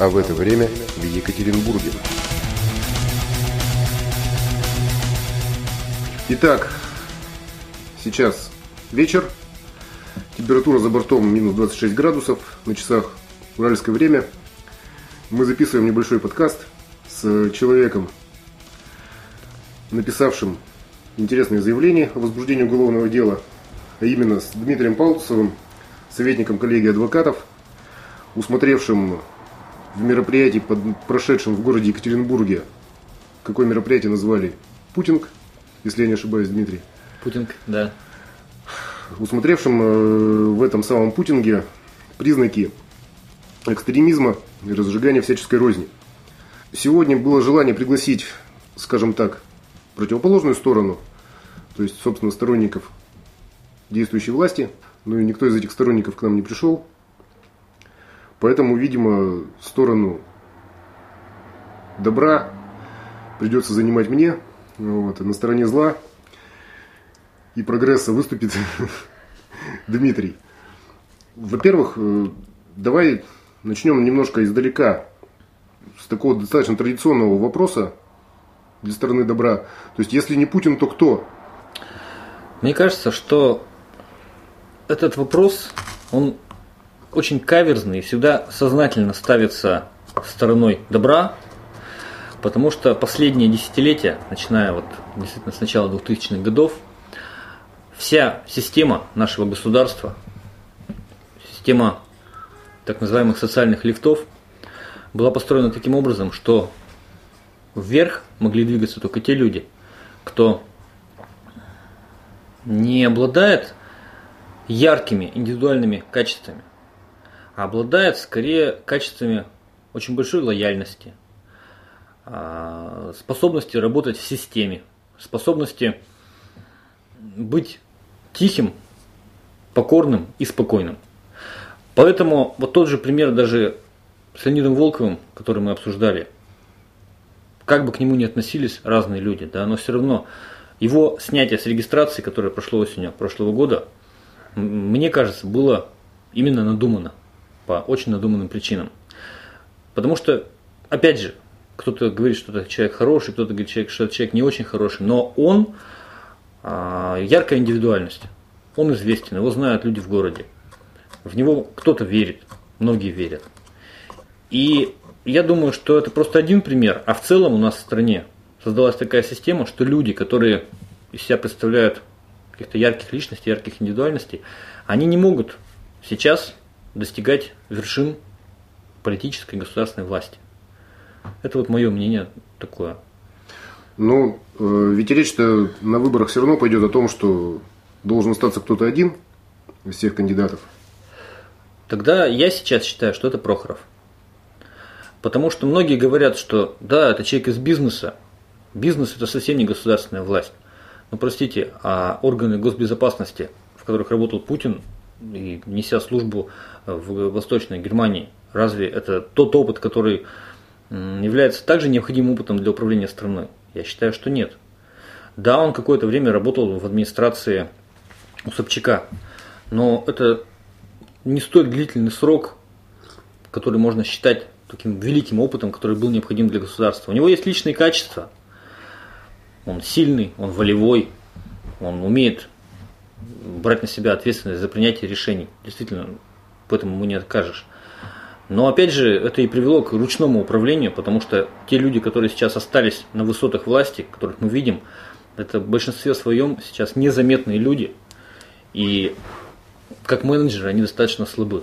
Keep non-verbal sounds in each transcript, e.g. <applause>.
а в это время в Екатеринбурге. Итак, сейчас вечер, температура за бортом минус 26 градусов, на часах уральское время. Мы записываем небольшой подкаст с человеком, написавшим интересное заявление о возбуждении уголовного дела, а именно с Дмитрием Паутцевым, советником коллегии адвокатов, усмотревшим в мероприятии, под, прошедшем в городе Екатеринбурге, какое мероприятие назвали Путинг, если я не ошибаюсь, Дмитрий. Путинг, да. Усмотревшим э, в этом самом Путинге признаки экстремизма и разжигания всяческой розни. Сегодня было желание пригласить, скажем так, противоположную сторону, то есть, собственно, сторонников действующей власти, но и никто из этих сторонников к нам не пришел. Поэтому, видимо, сторону добра придется занимать мне. Вот, а на стороне зла и прогресса выступит <laughs> Дмитрий. Во-первых, э, давай начнем немножко издалека, с такого достаточно традиционного вопроса для стороны добра. То есть, если не Путин, то кто? Мне кажется, что этот вопрос, он очень каверзный всегда сознательно ставится стороной добра, потому что последние десятилетия, начиная вот действительно с начала 2000-х годов, вся система нашего государства, система так называемых социальных лифтов, была построена таким образом, что вверх могли двигаться только те люди, кто не обладает яркими индивидуальными качествами, обладает скорее качествами очень большой лояльности, а, способности работать в системе, способности быть тихим, покорным и спокойным. Поэтому вот тот же пример даже с Леонидом Волковым, который мы обсуждали, как бы к нему ни относились разные люди, да, но все равно его снятие с регистрации, которое прошло осенью прошлого года, мне кажется, было именно надумано по очень надуманным причинам. Потому что, опять же, кто-то говорит, что это человек хороший, кто-то говорит, что это человек не очень хороший, но он а, яркая индивидуальность. Он известен, его знают люди в городе. В него кто-то верит, многие верят. И я думаю, что это просто один пример, а в целом у нас в стране создалась такая система, что люди, которые из себя представляют каких-то ярких личностей, ярких индивидуальностей, они не могут сейчас достигать вершин политической и государственной власти. Это вот мое мнение такое. Ну, э, ведь речь-то на выборах все равно пойдет о том, что должен остаться кто-то один из всех кандидатов. Тогда я сейчас считаю, что это Прохоров. Потому что многие говорят, что да, это человек из бизнеса. Бизнес это совсем не государственная власть. Но простите, а органы госбезопасности, в которых работал Путин, и неся службу в Восточной Германии, разве это тот опыт, который является также необходимым опытом для управления страной? Я считаю, что нет. Да, он какое-то время работал в администрации у Собчака, но это не столь длительный срок, который можно считать таким великим опытом, который был необходим для государства. У него есть личные качества. Он сильный, он волевой, он умеет брать на себя ответственность за принятие решений. Действительно, поэтому ему не откажешь. Но опять же, это и привело к ручному управлению, потому что те люди, которые сейчас остались на высотах власти, которых мы видим, это в большинстве своем сейчас незаметные люди. И как менеджеры они достаточно слабы.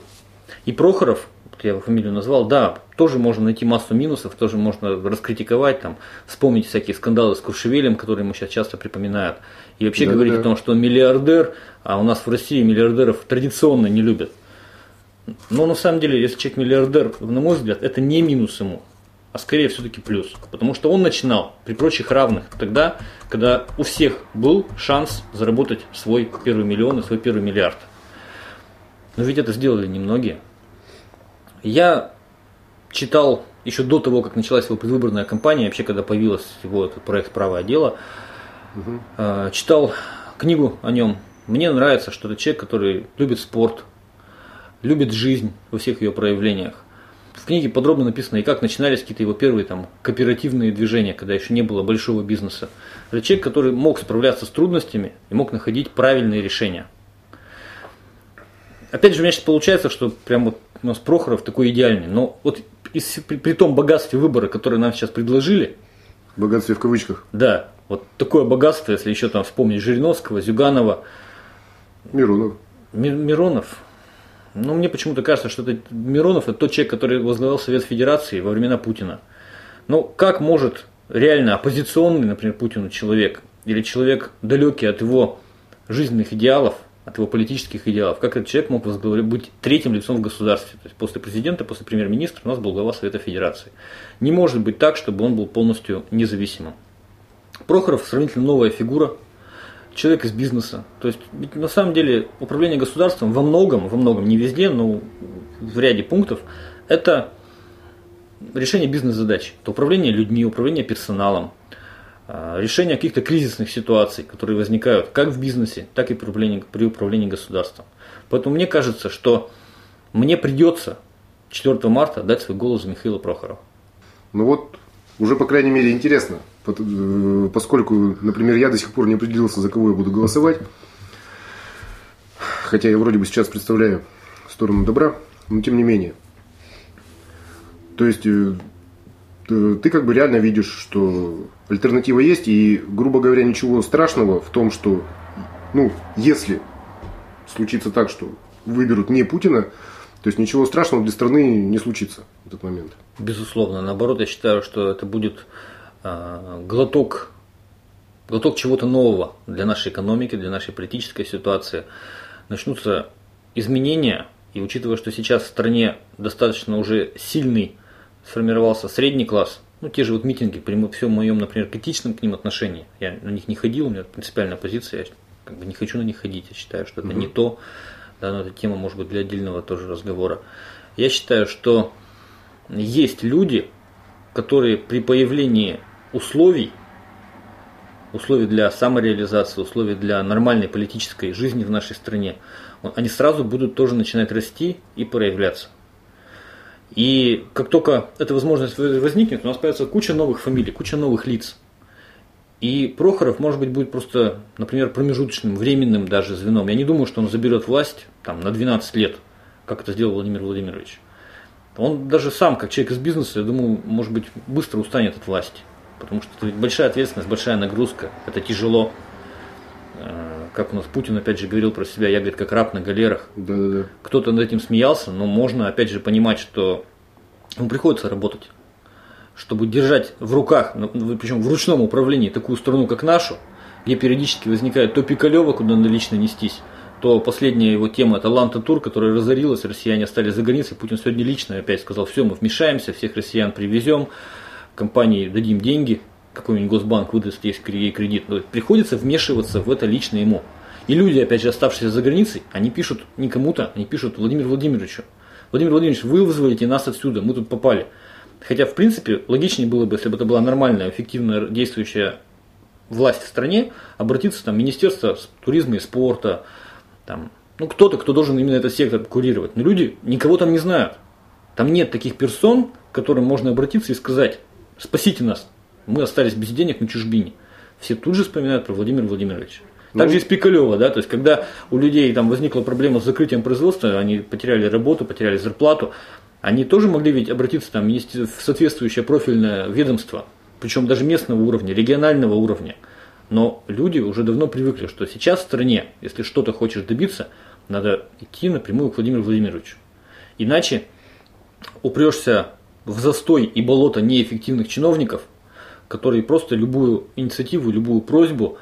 И Прохоров, я его фамилию назвал, да, тоже можно найти массу минусов, тоже можно раскритиковать, там, вспомнить всякие скандалы с Куршевелем, которые ему сейчас часто припоминают. И вообще да, говорить да. о том, что он миллиардер, а у нас в России миллиардеров традиционно не любят. Но на самом деле, если человек миллиардер, на мой взгляд, это не минус ему, а скорее все-таки плюс. Потому что он начинал при прочих равных тогда, когда у всех был шанс заработать свой первый миллион и свой первый миллиард. Но ведь это сделали немногие. Я читал еще до того, как началась его предвыборная кампания, вообще когда появился его этот проект «Правое дело», угу. читал книгу о нем. Мне нравится, что это человек, который любит спорт, любит жизнь во всех ее проявлениях. в книге подробно написано и как начинались какие-то его первые там кооперативные движения, когда еще не было большого бизнеса. Это человек, который мог справляться с трудностями и мог находить правильные решения. Опять же, у меня сейчас получается, что прям вот у нас Прохоров такой идеальный, но вот из, при, при том богатстве выбора, который нам сейчас предложили, Богатстве в кавычках. да, вот такое богатство, если еще там вспомнить Жириновского, Зюганова, Миронов. Ми- Миронов, ну, мне почему-то кажется, что это Миронов это тот человек, который возглавлял Совет Федерации во времена Путина. Ну, как может реально оппозиционный, например, Путину человек, или человек далекий от его жизненных идеалов, от его политических идеалов, как этот человек мог быть третьим лицом в государстве? То есть после президента, после премьер-министра у нас был глава Совета Федерации. Не может быть так, чтобы он был полностью независимым. Прохоров сравнительно новая фигура, человек из бизнеса. То есть ведь на самом деле управление государством во многом, во многом, не везде, но в ряде пунктов, это решение бизнес-задач. Это управление людьми, управление персоналом, а, решение каких-то кризисных ситуаций, которые возникают как в бизнесе, так и при управлении, при управлении государством. Поэтому мне кажется, что мне придется 4 марта дать свой голос за Михаила Прохорова. Ну вот, уже по крайней мере интересно, поскольку, например, я до сих пор не определился, за кого я буду голосовать, хотя я вроде бы сейчас представляю сторону добра, но тем не менее. То есть э, ты как бы реально видишь, что альтернатива есть, и, грубо говоря, ничего страшного в том, что, ну, если случится так, что выберут не Путина, то есть ничего страшного для страны не случится в этот момент. Безусловно. Наоборот, я считаю, что это будет глоток, глоток чего-то нового для нашей экономики, для нашей политической ситуации. Начнутся изменения, и учитывая, что сейчас в стране достаточно уже сильный сформировался средний класс, ну, те же вот митинги, при всем моем, например, критичном к ним отношении, я на них не ходил, у меня принципиальная позиция, я как бы не хочу на них ходить, я считаю, что это не то, да, но эта тема может быть для отдельного тоже разговора. Я считаю, что есть люди, которые при появлении условий, условий для самореализации, условий для нормальной политической жизни в нашей стране, он- они сразу будут тоже начинать расти и проявляться. И как только эта возможность возникнет, у нас появится куча новых фамилий, куча новых лиц. И Прохоров, может быть, будет просто, например, промежуточным, временным даже звеном. Я не думаю, что он заберет власть там, на 12 лет, как это сделал Владимир Владимирович. Он даже сам, как человек из бизнеса, я думаю, может быть, быстро устанет от власти. Потому что это большая ответственность, большая нагрузка, это тяжело. Э, Как у нас Путин опять же говорил про себя, я, говорит, как раб на галерах. Да-да-да. Кто-то над этим смеялся, но можно опять же понимать, что ему приходится работать, чтобы держать в руках, причем в ручном управлении, такую страну, как нашу, где периодически возникает то Пикалева, куда надо лично нестись, то последняя его тема это Ланта Тур, которая разорилась, россияне остались за границей. Путин сегодня лично опять сказал, все, мы вмешаемся, всех россиян привезем, компании дадим деньги, какой-нибудь Госбанк выдаст ей кредит. Но приходится вмешиваться в это лично ему. И люди, опять же, оставшиеся за границей, они пишут не кому-то, они пишут Владимиру Владимировичу. Владимир Владимирович, вы вызволите нас отсюда, мы тут попали. Хотя, в принципе, логичнее было бы, если бы это была нормальная, эффективная действующая власть в стране, обратиться там, в Министерство туризма и спорта, там, ну, кто-то, кто должен именно этот сектор курировать. Но люди никого там не знают. Там нет таких персон, к которым можно обратиться и сказать, спасите нас, мы остались без денег на чужбине. Все тут же вспоминают про Владимира Владимировича. Так же и с Пикалева, да, то есть когда у людей там возникла проблема с закрытием производства, они потеряли работу, потеряли зарплату, они тоже могли ведь обратиться там в соответствующее профильное ведомство, причем даже местного уровня, регионального уровня. Но люди уже давно привыкли, что сейчас в стране, если что-то хочешь добиться, надо идти напрямую к Владимиру Владимировичу. Иначе упрешься в застой и болото неэффективных чиновников, которые просто любую инициативу, любую просьбу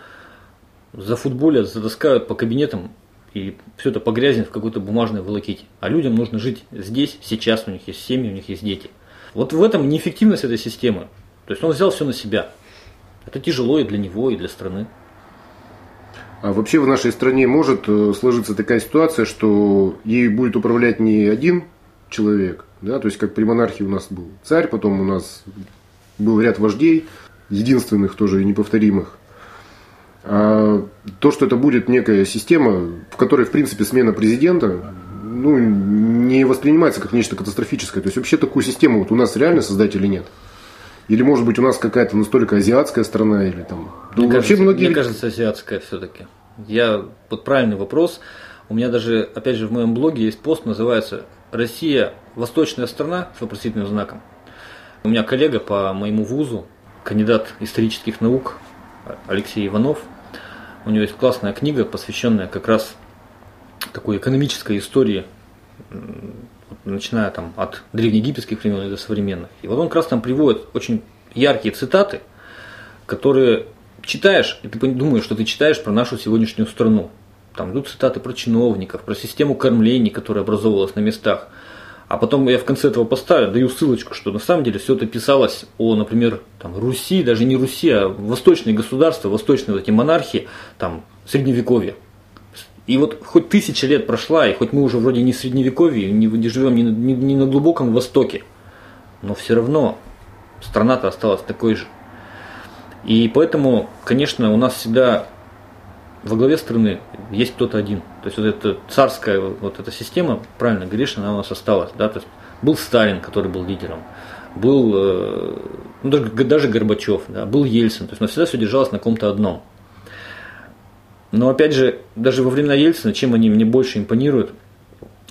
зафутболят, затаскают по кабинетам и все это погрязнет в какой-то бумажной волоките. А людям нужно жить здесь, сейчас, у них есть семьи, у них есть дети. Вот в этом неэффективность этой системы. То есть он взял все на себя. Это тяжело и для него, и для страны. А вообще в нашей стране может э, сложиться такая ситуация, что ей будет управлять не один человек, да, то есть как при монархии у нас был царь, потом у нас был ряд вождей, единственных тоже и неповторимых. А то, что это будет некая система, в которой, в принципе, смена президента, ну, не воспринимается как нечто катастрофическое. То есть вообще такую систему вот у нас реально создать или нет? Или может быть у нас какая-то настолько азиатская страна или там. Мне, ну, кажется, вообще многие... мне кажется, азиатская все-таки. Я вот правильный вопрос. У меня даже, опять же, в моем блоге есть пост, называется Россия восточная страна с вопросительным знаком. У меня коллега по моему вузу, кандидат исторических наук Алексей Иванов, у него есть классная книга, посвященная как раз такой экономической истории, начиная там от древнеегипетских времен и до современных. И вот он как раз там приводит очень яркие цитаты, которые читаешь, и ты думаешь, что ты читаешь про нашу сегодняшнюю страну. Там идут цитаты про чиновников, про систему кормлений, которая образовывалась на местах. А потом я в конце этого поставлю, даю ссылочку, что на самом деле все это писалось о, например, там, Руси, даже не Руси, а восточные государства, восточные вот эти монархии, там, средневековье. И вот хоть тысяча лет прошла, и хоть мы уже вроде не в средневековье, не, не живем не, не, не на глубоком востоке, но все равно страна-то осталась такой же. И поэтому, конечно, у нас всегда во главе страны есть кто-то один. То есть вот эта царская вот эта система, правильно говоришь, она у нас осталась. Да? То есть был Сталин, который был лидером, был э, ну, даже, даже Горбачев, да, был Ельцин. То есть у нас всегда все держалось на ком-то одном. Но опять же, даже во времена Ельцина, чем они мне больше импонируют,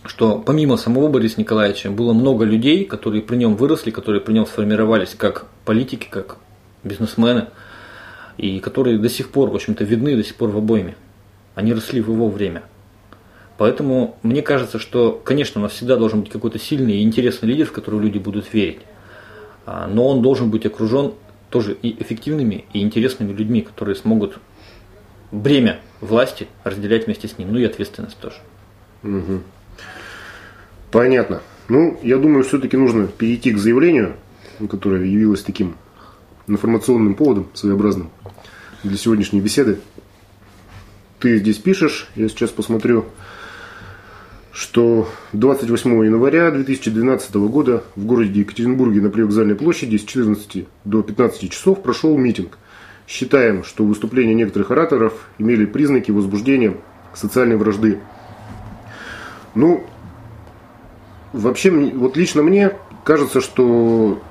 что помимо самого Бориса Николаевича было много людей, которые при нем выросли, которые при нем сформировались как политики, как бизнесмены, и которые до сих пор, в общем-то, видны до сих пор в обойме. Они росли в его время. Поэтому мне кажется, что, конечно, у нас всегда должен быть какой-то сильный и интересный лидер, в которого люди будут верить. А, но он должен быть окружен тоже и эффективными, и интересными людьми, которые смогут бремя власти разделять вместе с ним, ну и ответственность тоже. Угу. Понятно. Ну, я думаю, все-таки нужно перейти к заявлению, которое явилось таким информационным поводом своеобразным для сегодняшней беседы. Ты здесь пишешь, я сейчас посмотрю, что 28 января 2012 года в городе Екатеринбурге на привокзальной площади с 14 до 15 часов прошел митинг Считаем, что выступления некоторых ораторов имели признаки возбуждения социальной вражды. Ну, вообще, вот лично мне кажется, что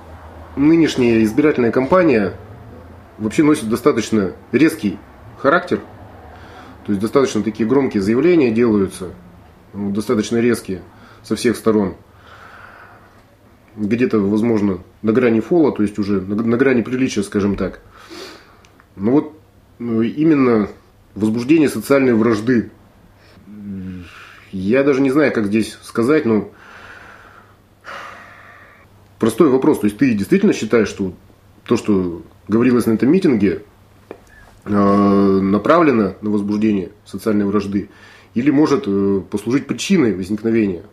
нынешняя избирательная кампания вообще носит достаточно резкий характер. То есть достаточно такие громкие заявления делаются, ну, достаточно резкие со всех сторон. Где-то, возможно, на грани фола, то есть уже на, на грани приличия, скажем так. Ну вот ну, именно возбуждение социальной вражды. Я даже не знаю, как здесь сказать, но простой вопрос. То есть ты действительно считаешь, что то, что говорилось на этом митинге, э, направлено на возбуждение социальной вражды, или может э, послужить причиной возникновения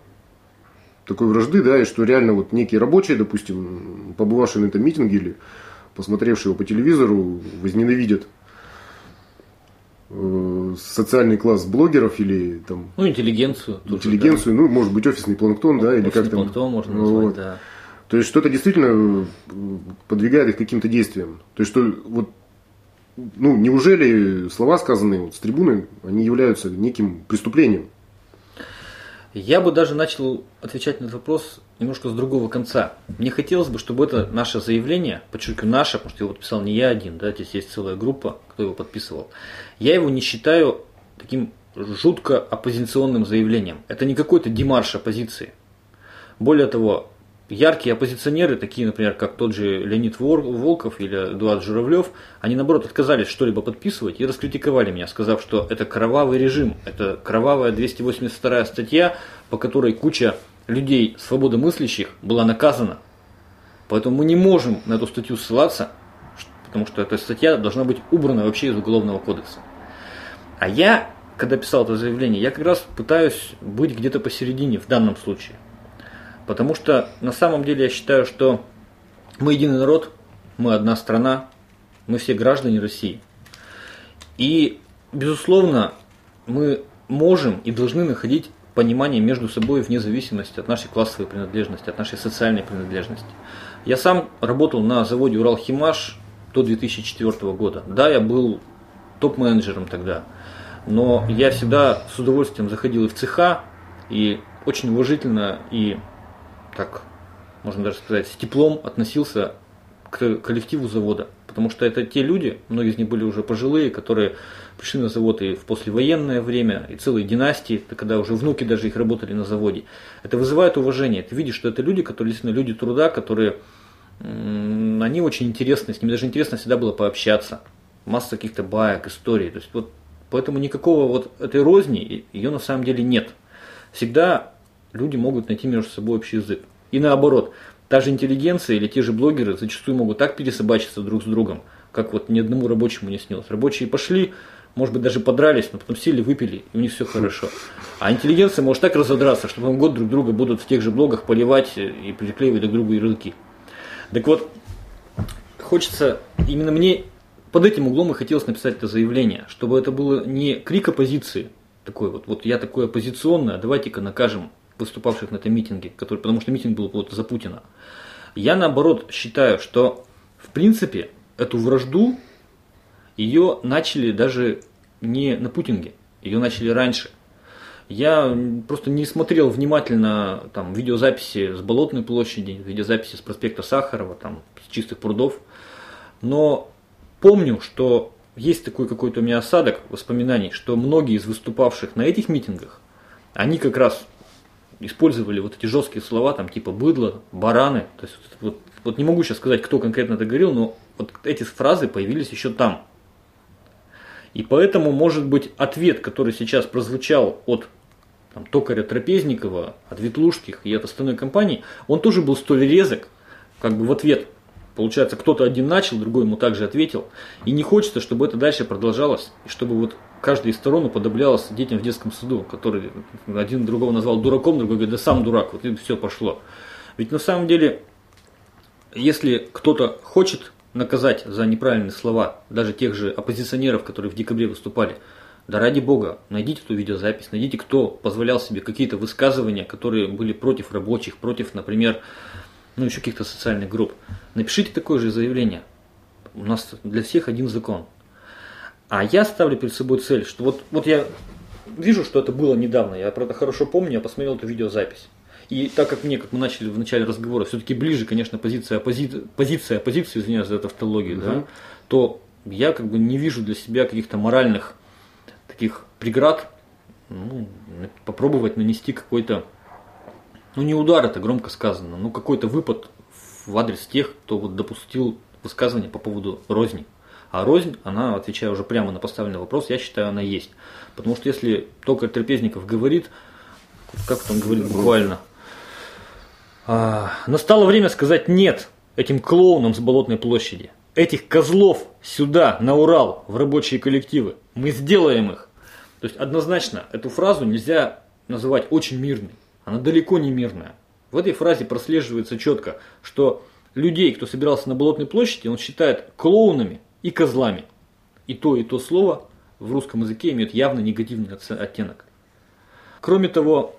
такой вражды, да, и что реально вот некие рабочие, допустим, побывавшие на этом митинге или посмотревшие его по телевизору, возненавидят э, социальный класс блогеров или там ну интеллигенцию интеллигенцию да. ну может быть офисный планктон да или как там планктон можно назвать вот. да то есть что-то действительно э, подвигает их каким-то действиям то есть что вот ну неужели слова сказанные вот с трибуны они являются неким преступлением я бы даже начал отвечать на этот вопрос немножко с другого конца. Мне хотелось бы, чтобы это наше заявление, подчеркиваю наше, потому что его подписал не я один, да, здесь есть целая группа, кто его подписывал. Я его не считаю таким жутко оппозиционным заявлением. Это не какой-то демарш оппозиции. Более того, яркие оппозиционеры, такие, например, как тот же Леонид Волков или Эдуард Журавлев, они, наоборот, отказались что-либо подписывать и раскритиковали меня, сказав, что это кровавый режим, это кровавая 282 статья, по которой куча людей свободомыслящих была наказана. Поэтому мы не можем на эту статью ссылаться, потому что эта статья должна быть убрана вообще из Уголовного кодекса. А я, когда писал это заявление, я как раз пытаюсь быть где-то посередине в данном случае – Потому что на самом деле я считаю, что мы единый народ, мы одна страна, мы все граждане России. И, безусловно, мы можем и должны находить понимание между собой вне зависимости от нашей классовой принадлежности, от нашей социальной принадлежности. Я сам работал на заводе Уралхимаш до 2004 года. Да, я был топ-менеджером тогда, но я всегда с удовольствием заходил и в цеха, и очень уважительно и, так можно даже сказать, с теплом относился к коллективу завода. Потому что это те люди, многие из них были уже пожилые, которые пришли на завод и в послевоенное время, и целые династии, когда уже внуки даже их работали на заводе. Это вызывает уважение. Ты видишь, что это люди, которые действительно люди труда, которые они очень интересны, с ними даже интересно всегда было пообщаться. Масса каких-то баек, историй. То есть вот поэтому никакого вот этой розни, ее на самом деле нет. Всегда люди могут найти между собой общий язык. И наоборот, та же интеллигенция или те же блогеры зачастую могут так пересобачиться друг с другом, как вот ни одному рабочему не снилось. Рабочие пошли, может быть, даже подрались, но потом сели, выпили, и у них все хорошо. А интеллигенция может так разодраться, что потом год друг друга будут в тех же блогах поливать и приклеивать друг другу ярлыки. Так вот, хочется, именно мне под этим углом и хотелось написать это заявление, чтобы это было не крик оппозиции, такой вот, вот я такой оппозиционный, а давайте-ка накажем выступавших на этом митинге, который, потому что митинг был вот за Путина. Я наоборот считаю, что в принципе эту вражду ее начали даже не на Путинге, ее начали раньше. Я просто не смотрел внимательно там, видеозаписи с Болотной площади, видеозаписи с проспекта Сахарова, там, с чистых прудов. Но помню, что есть такой какой-то у меня осадок воспоминаний, что многие из выступавших на этих митингах, они как раз использовали вот эти жесткие слова, там типа быдло, бараны. То есть вот, вот не могу сейчас сказать, кто конкретно это говорил, но вот эти фразы появились еще там. И поэтому, может быть, ответ, который сейчас прозвучал от там, Токаря Трапезникова, от Ветлужских и от остальной компании, он тоже был столь резок, как бы в ответ. Получается, кто-то один начал, другой ему также ответил. И не хочется, чтобы это дальше продолжалось, и чтобы вот каждая из сторон уподоблялась детям в детском саду, который один другого назвал дураком, другой говорит, да сам дурак, вот и все пошло. Ведь на самом деле, если кто-то хочет наказать за неправильные слова даже тех же оппозиционеров, которые в декабре выступали, да ради бога, найдите эту видеозапись, найдите, кто позволял себе какие-то высказывания, которые были против рабочих, против, например, ну еще каких-то социальных групп. Напишите такое же заявление. У нас для всех один закон. А я ставлю перед собой цель, что вот, вот я вижу, что это было недавно, я про это хорошо помню, я посмотрел эту видеозапись. И так как мне, как мы начали в начале разговора, все-таки ближе, конечно, позиция, оппози... позиция оппозиции, извиняюсь за эту автологию, угу. да, то я как бы не вижу для себя каких-то моральных таких преград, ну, попробовать нанести какой-то, ну не удар, это громко сказано, но какой-то выпад в адрес тех, кто вот допустил высказывание по поводу розни. А рознь, она, отвечая уже прямо на поставленный вопрос, я считаю, она есть. Потому что если только Трапезников говорит, как он говорит буквально, а, настало время сказать нет этим клоунам с Болотной площади. Этих козлов сюда, на Урал, в рабочие коллективы. Мы сделаем их. То есть однозначно эту фразу нельзя называть очень мирной. Она далеко не мирная. В этой фразе прослеживается четко, что людей, кто собирался на Болотной площади, он считает клоунами и козлами. И то, и то слово в русском языке имеют явно негативный оттенок. Кроме того,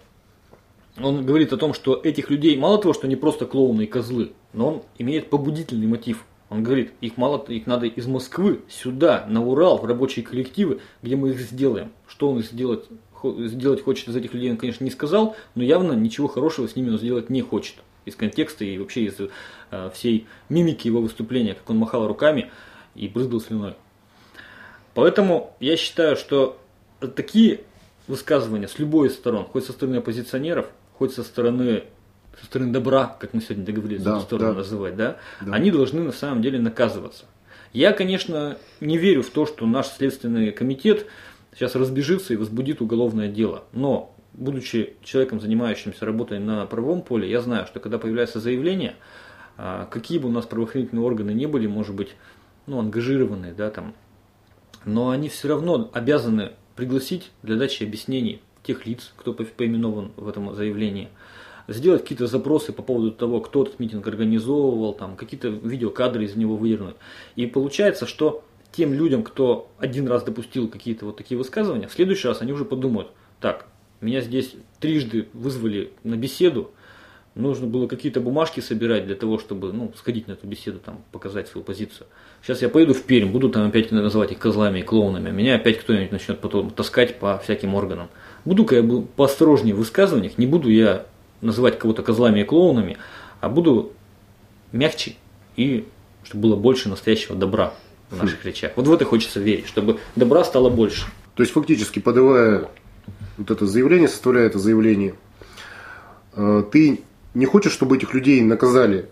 он говорит о том, что этих людей мало того, что они просто клоуны и козлы, но он имеет побудительный мотив. Он говорит, их мало, их надо из Москвы сюда, на Урал, в рабочие коллективы, где мы их сделаем. Что он сделать, сделать хочет из этих людей, он, конечно, не сказал, но явно ничего хорошего с ними он сделать не хочет. Из контекста и вообще из э, всей мимики его выступления, как он махал руками, и брызгал слюной. Поэтому я считаю, что такие высказывания с любой из сторон, хоть со стороны оппозиционеров, хоть со стороны со стороны добра, как мы сегодня договорились да, эту сторону да. называть, да, да, они должны на самом деле наказываться. Я, конечно, не верю в то, что наш следственный комитет сейчас разбежится и возбудит уголовное дело. Но, будучи человеком, занимающимся работой на правовом поле, я знаю, что когда появляется заявление, а, какие бы у нас правоохранительные органы не были, может быть, ну, ангажированные, да, там, но они все равно обязаны пригласить для дачи объяснений тех лиц, кто поименован в этом заявлении, сделать какие-то запросы по поводу того, кто этот митинг организовывал, там, какие-то видеокадры из него выдернуть. И получается, что тем людям, кто один раз допустил какие-то вот такие высказывания, в следующий раз они уже подумают, так, меня здесь трижды вызвали на беседу, нужно было какие-то бумажки собирать для того, чтобы ну, сходить на эту беседу, там, показать свою позицию. Сейчас я поеду в Пермь, буду там опять называть их козлами и клоунами, меня опять кто-нибудь начнет потом таскать по всяким органам. Буду-ка я поосторожнее в высказываниях, не буду я называть кого-то козлами и клоунами, а буду мягче и чтобы было больше настоящего добра в наших хм. речах. Вот в это хочется верить, чтобы добра стало больше. То есть фактически подавая вот это заявление, составляя это заявление, э, ты не хочешь, чтобы этих людей наказали,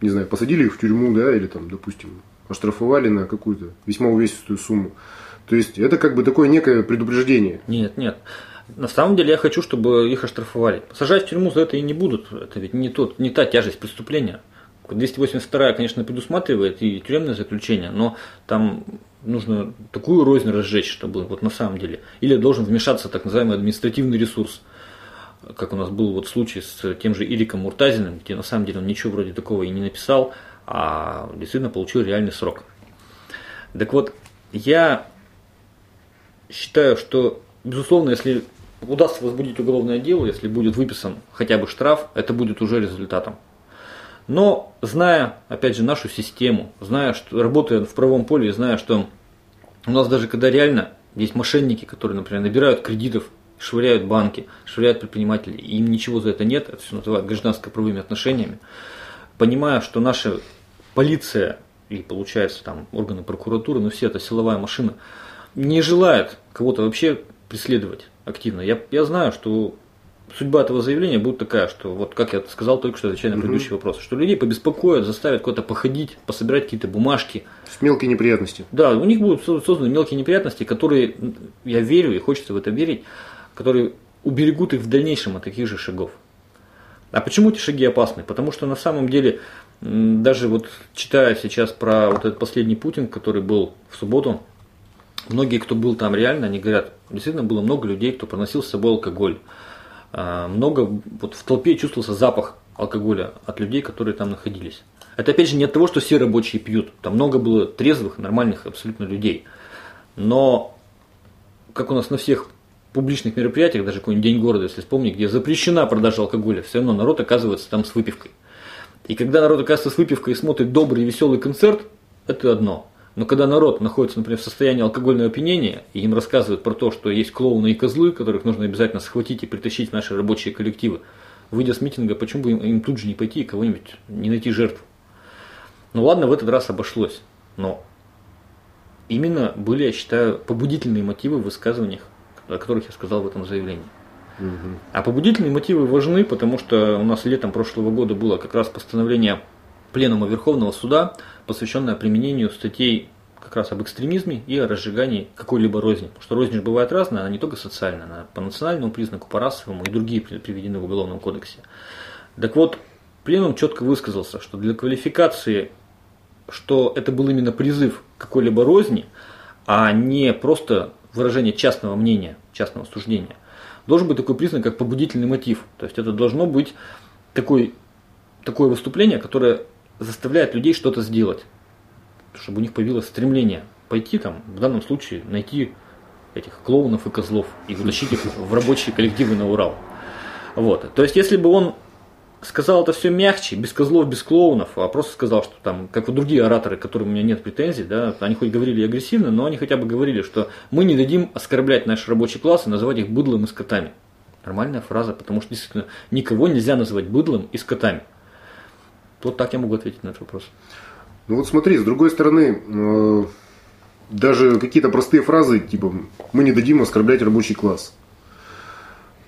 не знаю, посадили их в тюрьму, да, или там, допустим, оштрафовали на какую-то весьма увесистую сумму. То есть это как бы такое некое предупреждение. Нет, нет. На самом деле я хочу, чтобы их оштрафовали. Сажать в тюрьму за это и не будут. Это ведь не, тот, не та тяжесть преступления. 282, конечно, предусматривает и тюремное заключение, но там нужно такую рознь разжечь, чтобы вот на самом деле. Или должен вмешаться так называемый административный ресурс, как у нас был вот случай с тем же Ириком Муртазиным, где на самом деле он ничего вроде такого и не написал, а действительно получил реальный срок. Так вот, я считаю, что, безусловно, если удастся возбудить уголовное дело, если будет выписан хотя бы штраф, это будет уже результатом. Но зная, опять же, нашу систему, зная, что работая в правом поле, зная, что у нас даже когда реально есть мошенники, которые, например, набирают кредитов, швыряют банки, швыряют предприниматели, им ничего за это нет, это все называют гражданско-правовыми отношениями, понимая, что наша полиция и, получается, там органы прокуратуры, ну все это силовая машина, не желает кого-то вообще преследовать активно. Я, я знаю, что судьба этого заявления будет такая, что вот как я сказал только что, отвечая на предыдущий угу. вопрос, что людей побеспокоят, заставят куда-то походить, пособирать какие-то бумажки. С мелкие неприятности. Да, у них будут созданы мелкие неприятности, которые, я верю и хочется в это верить, которые уберегут их в дальнейшем от таких же шагов. А почему эти шаги опасны? Потому что на самом деле, даже вот читая сейчас про вот этот последний Путин, который был в субботу, многие, кто был там реально, они говорят, действительно было много людей, кто проносил с собой алкоголь. А, много, вот в толпе чувствовался запах алкоголя от людей, которые там находились. Это опять же не от того, что все рабочие пьют. Там много было трезвых, нормальных абсолютно людей. Но, как у нас на всех публичных мероприятиях, даже какой-нибудь день города, если вспомнить, где запрещена продажа алкоголя, все равно народ оказывается там с выпивкой. И когда народ оказывается с выпивкой и смотрит добрый веселый концерт, это одно. Но когда народ находится, например, в состоянии алкогольного опьянения, и им рассказывают про то, что есть клоуны и козлы, которых нужно обязательно схватить и притащить в наши рабочие коллективы, выйдя с митинга, почему бы им, им тут же не пойти и кого-нибудь не найти жертву? Ну ладно, в этот раз обошлось, но именно были, я считаю, побудительные мотивы в высказываниях, о которых я сказал в этом заявлении. А побудительные мотивы важны, потому что у нас летом прошлого года было как раз постановление Пленума Верховного Суда, посвященная применению статей как раз об экстремизме и о разжигании какой-либо розни. Потому что рознь же бывает разная, она не только социальная, она по национальному признаку, по расовому и другие приведены в Уголовном кодексе. Так вот, пленум четко высказался, что для квалификации, что это был именно призыв какой-либо розни, а не просто выражение частного мнения, частного суждения, должен быть такой признак, как побудительный мотив. То есть это должно быть такой, такое выступление, которое заставляет людей что-то сделать, чтобы у них появилось стремление пойти там, в данном случае, найти этих клоунов и козлов и вытащить их в рабочие коллективы на Урал. Вот. То есть, если бы он сказал это все мягче, без козлов, без клоунов, а просто сказал, что там, как вот другие ораторы, к которым у меня нет претензий, да, они хоть говорили агрессивно, но они хотя бы говорили, что мы не дадим оскорблять наш рабочий класс и называть их быдлом и скотами. Нормальная фраза, потому что действительно никого нельзя называть быдлом и скотами. Вот так я могу ответить на этот вопрос. Ну вот смотри, с другой стороны, э, даже какие-то простые фразы, типа «мы не дадим оскорблять рабочий класс»,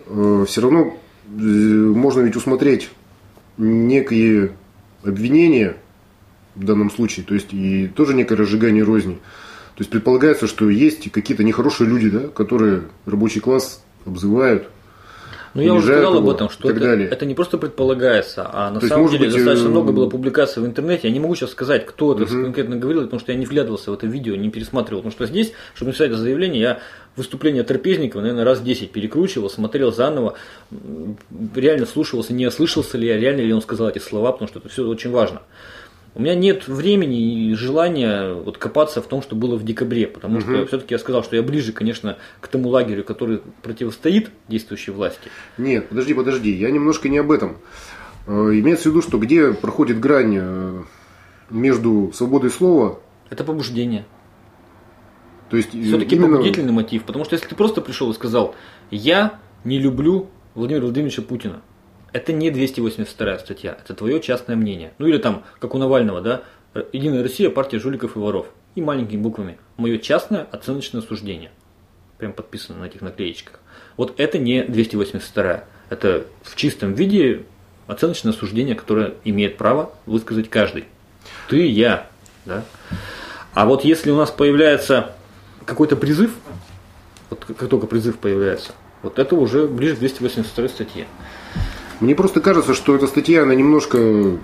э, все равно э, можно ведь усмотреть некие обвинения в данном случае, то есть и тоже некое разжигание розни. То есть предполагается, что есть какие-то нехорошие люди, да, которые рабочий класс обзывают, ну, я уже сказал об этом, что это, это не просто предполагается, а на То самом деле быть, достаточно э, много было публикаций в интернете. Я не могу сейчас сказать, кто это угу. конкретно говорил, потому что я не вглядывался в это видео, не пересматривал. Потому что здесь, чтобы написать это заявление, я выступление Трапезникова, наверное, раз 10 перекручивал, смотрел заново, реально слушался, не ослышался ли я, реально ли он сказал эти слова, потому что это все очень важно. У меня нет времени и желания вот копаться в том, что было в декабре, потому угу. что все-таки я сказал, что я ближе, конечно, к тому лагерю, который противостоит действующей власти. Нет, подожди, подожди, я немножко не об этом. Э, имеется в виду, что где проходит грань э, между свободой слова... Это побуждение. То есть все-таки именно... побудительный мотив. Потому что если ты просто пришел и сказал, я не люблю Владимира Владимировича Путина, это не 282 статья, это твое частное мнение. Ну или там, как у Навального, да, Единая Россия, партия жуликов и воров. И маленькими буквами. Мое частное оценочное суждение. Прям подписано на этих наклеечках. Вот это не 282. Это в чистом виде оценочное суждение, которое имеет право высказать каждый. Ты, я. Да? А вот если у нас появляется какой-то призыв, вот как только призыв появляется, вот это уже ближе к 282 статье. Мне просто кажется, что эта статья, она немножко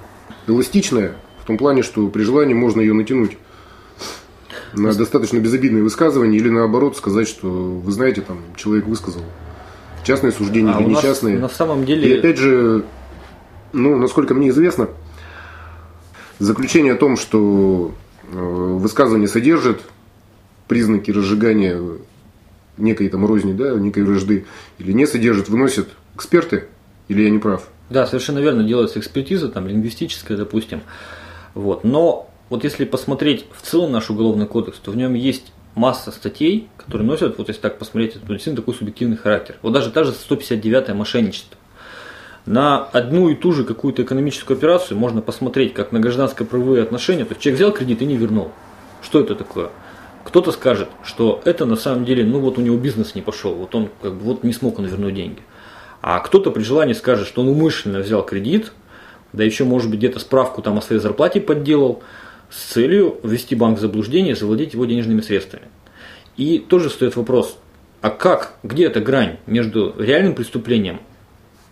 эластичная, в том плане, что при желании можно ее натянуть на достаточно безобидное высказывание или наоборот сказать, что вы знаете, там человек высказал частные суждения а или несчастные. На самом деле. И опять же, ну, насколько мне известно, заключение о том, что э, высказывание содержит признаки разжигания некой там розни, да, некой вражды, или не содержит, выносят эксперты, или я не прав? Да, совершенно верно, делается экспертиза, там, лингвистическая, допустим. Вот. Но вот если посмотреть в целом наш уголовный кодекс, то в нем есть масса статей, которые носят, вот если так посмотреть, это действительно такой субъективный характер. Вот даже та же 159-е мошенничество. На одну и ту же какую-то экономическую операцию можно посмотреть, как на гражданско-правовые отношения. То есть человек взял кредит и не вернул. Что это такое? Кто-то скажет, что это на самом деле, ну вот у него бизнес не пошел, вот он как бы вот не смог он вернуть деньги. А кто-то при желании скажет, что он умышленно взял кредит, да еще может быть где-то справку там о своей зарплате подделал, с целью ввести банк в заблуждение завладеть его денежными средствами. И тоже стоит вопрос, а как, где эта грань между реальным преступлением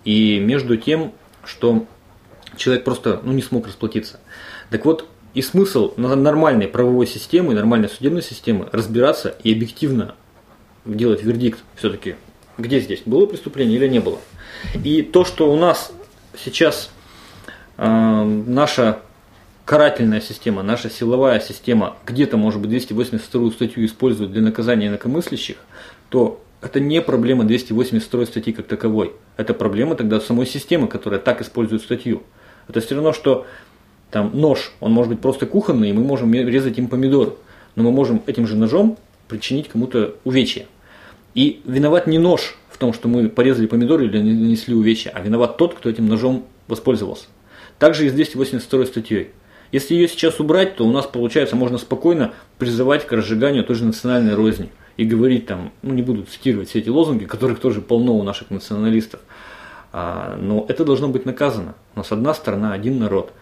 и между тем, что человек просто ну, не смог расплатиться. Так вот, и смысл нормальной правовой системы, нормальной судебной системы разбираться и объективно делать вердикт все-таки, где здесь, было преступление или не было. И то, что у нас сейчас э, наша карательная система, наша силовая система где-то, может быть, 282 статью использует для наказания инакомыслящих, то это не проблема 282 статьи как таковой. Это проблема тогда самой системы, которая так использует статью. Это все равно, что там нож, он может быть просто кухонный, и мы можем резать им помидор, но мы можем этим же ножом причинить кому-то увечье. И виноват не нож в том, что мы порезали помидор или нанесли увечья, а виноват тот, кто этим ножом воспользовался. Также и с 282 статьей. Если ее сейчас убрать, то у нас получается можно спокойно призывать к разжиганию той же национальной розни и говорить там, ну не буду цитировать все эти лозунги, которых тоже полно у наших националистов, а, но это должно быть наказано. У нас одна страна, один народ.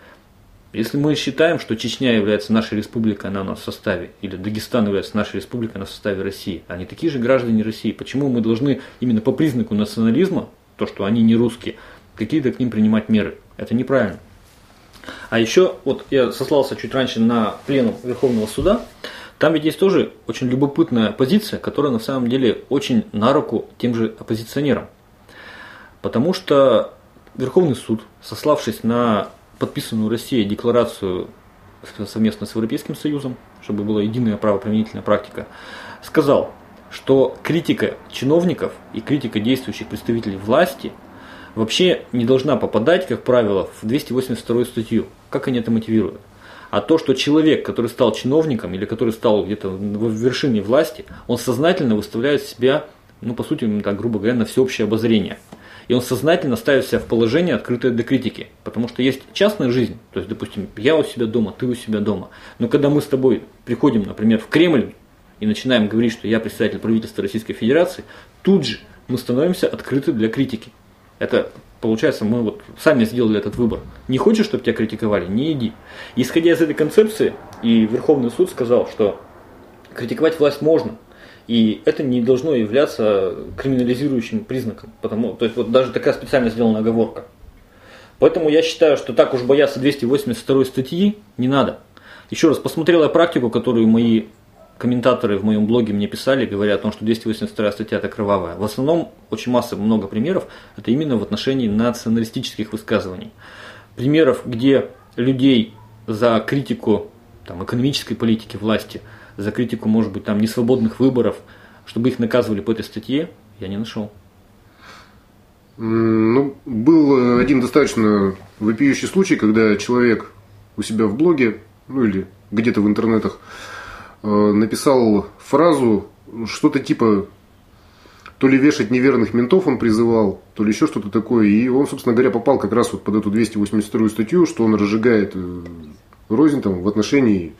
Если мы считаем, что Чечня является нашей республикой, она у нас в составе, или Дагестан является нашей республикой, она в составе России, они такие же граждане России, почему мы должны именно по признаку национализма, то, что они не русские, какие-то к ним принимать меры? Это неправильно. А еще, вот я сослался чуть раньше на пленум Верховного суда, там ведь есть тоже очень любопытная позиция, которая на самом деле очень на руку тем же оппозиционерам. Потому что Верховный суд, сославшись на подписанную Россией декларацию совместно с Европейским Союзом, чтобы была единая правоприменительная практика, сказал, что критика чиновников и критика действующих представителей власти – вообще не должна попадать, как правило, в 282 статью. Как они это мотивируют? А то, что человек, который стал чиновником или который стал где-то в вершине власти, он сознательно выставляет себя, ну, по сути, так, грубо говоря, на всеобщее обозрение. И он сознательно ставит себя в положение, открытое для критики. Потому что есть частная жизнь, то есть, допустим, я у себя дома, ты у себя дома. Но когда мы с тобой приходим, например, в Кремль и начинаем говорить, что я представитель правительства Российской Федерации, тут же мы становимся открыты для критики. Это получается, мы вот сами сделали этот выбор. Не хочешь, чтобы тебя критиковали, не иди. Исходя из этой концепции, и Верховный суд сказал, что критиковать власть можно, и это не должно являться криминализирующим признаком. Потому, то есть вот даже такая специально сделана оговорка. Поэтому я считаю, что так уж бояться 282 статьи не надо. Еще раз посмотрел я практику, которую мои комментаторы в моем блоге мне писали, говоря о том, что 282 статья это кровавая. В основном очень масса, много примеров, это именно в отношении националистических высказываний. Примеров, где людей за критику там, экономической политики власти, за критику, может быть, там, несвободных выборов, чтобы их наказывали по этой статье, я не нашел. Ну, был один достаточно вопиющий случай, когда человек у себя в блоге, ну или где-то в интернетах, э, написал фразу, что-то типа то ли вешать неверных ментов он призывал, то ли еще что-то такое. И он, собственно говоря, попал как раз вот под эту 282 статью, что он разжигает э, рознь там, в отношении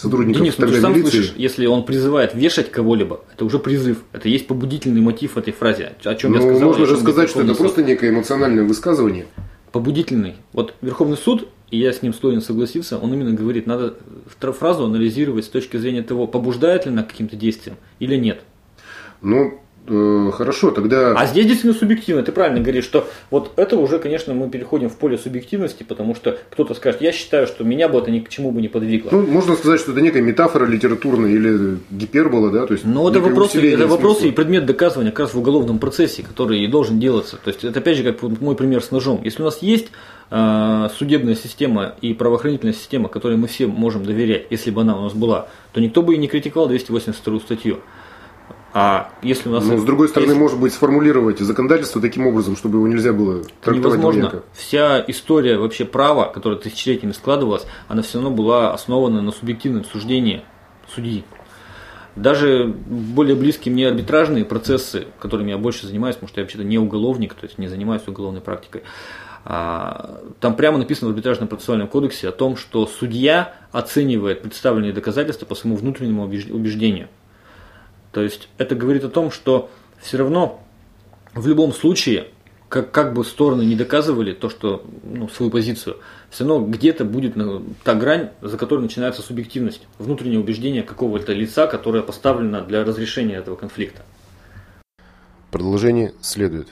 сотрудников Денис, ну ты сам милиции. слышишь, если он призывает вешать кого-либо, это уже призыв. Это есть побудительный мотив этой фразе. О чем ну, я сказал. Можно же сказать, что это просто некое эмоциональное высказывание. Побудительный. Вот Верховный суд, и я с ним склонен согласиться, он именно говорит, надо фразу анализировать с точки зрения того, побуждает ли она каким-то действием или нет. Ну, хорошо, тогда... А здесь действительно субъективно. Ты правильно говоришь, что вот это уже, конечно, мы переходим в поле субъективности, потому что кто-то скажет, я считаю, что меня бы это ни к чему бы не подвигло. Ну, можно сказать, что это некая метафора литературная или гипербола, да? То есть Но это вопросы, это вопросы и предмет доказывания как раз в уголовном процессе, который и должен делаться. То есть это опять же как мой пример с ножом. Если у нас есть э, судебная система и правоохранительная система, которой мы все можем доверять, если бы она у нас была, то никто бы и не критиковал 282 статью. А если у нас... Но, с другой стороны, если... может быть, сформулировать законодательство таким образом, чтобы его нельзя было трактовать невозможно. Вся история вообще права, которая тысячелетиями складывалась, она все равно была основана на субъективном суждении судьи. Даже более близкие мне арбитражные процессы, которыми я больше занимаюсь, потому что я вообще-то не уголовник, то есть не занимаюсь уголовной практикой, а, там прямо написано в арбитражном процессуальном кодексе о том, что судья оценивает представленные доказательства по своему внутреннему убеждению – то есть это говорит о том, что все равно в любом случае, как, как бы стороны не доказывали то, что ну, свою позицию, все равно где-то будет ну, та грань, за которой начинается субъективность, внутреннее убеждение какого-то лица, которое поставлено для разрешения этого конфликта. Продолжение следует.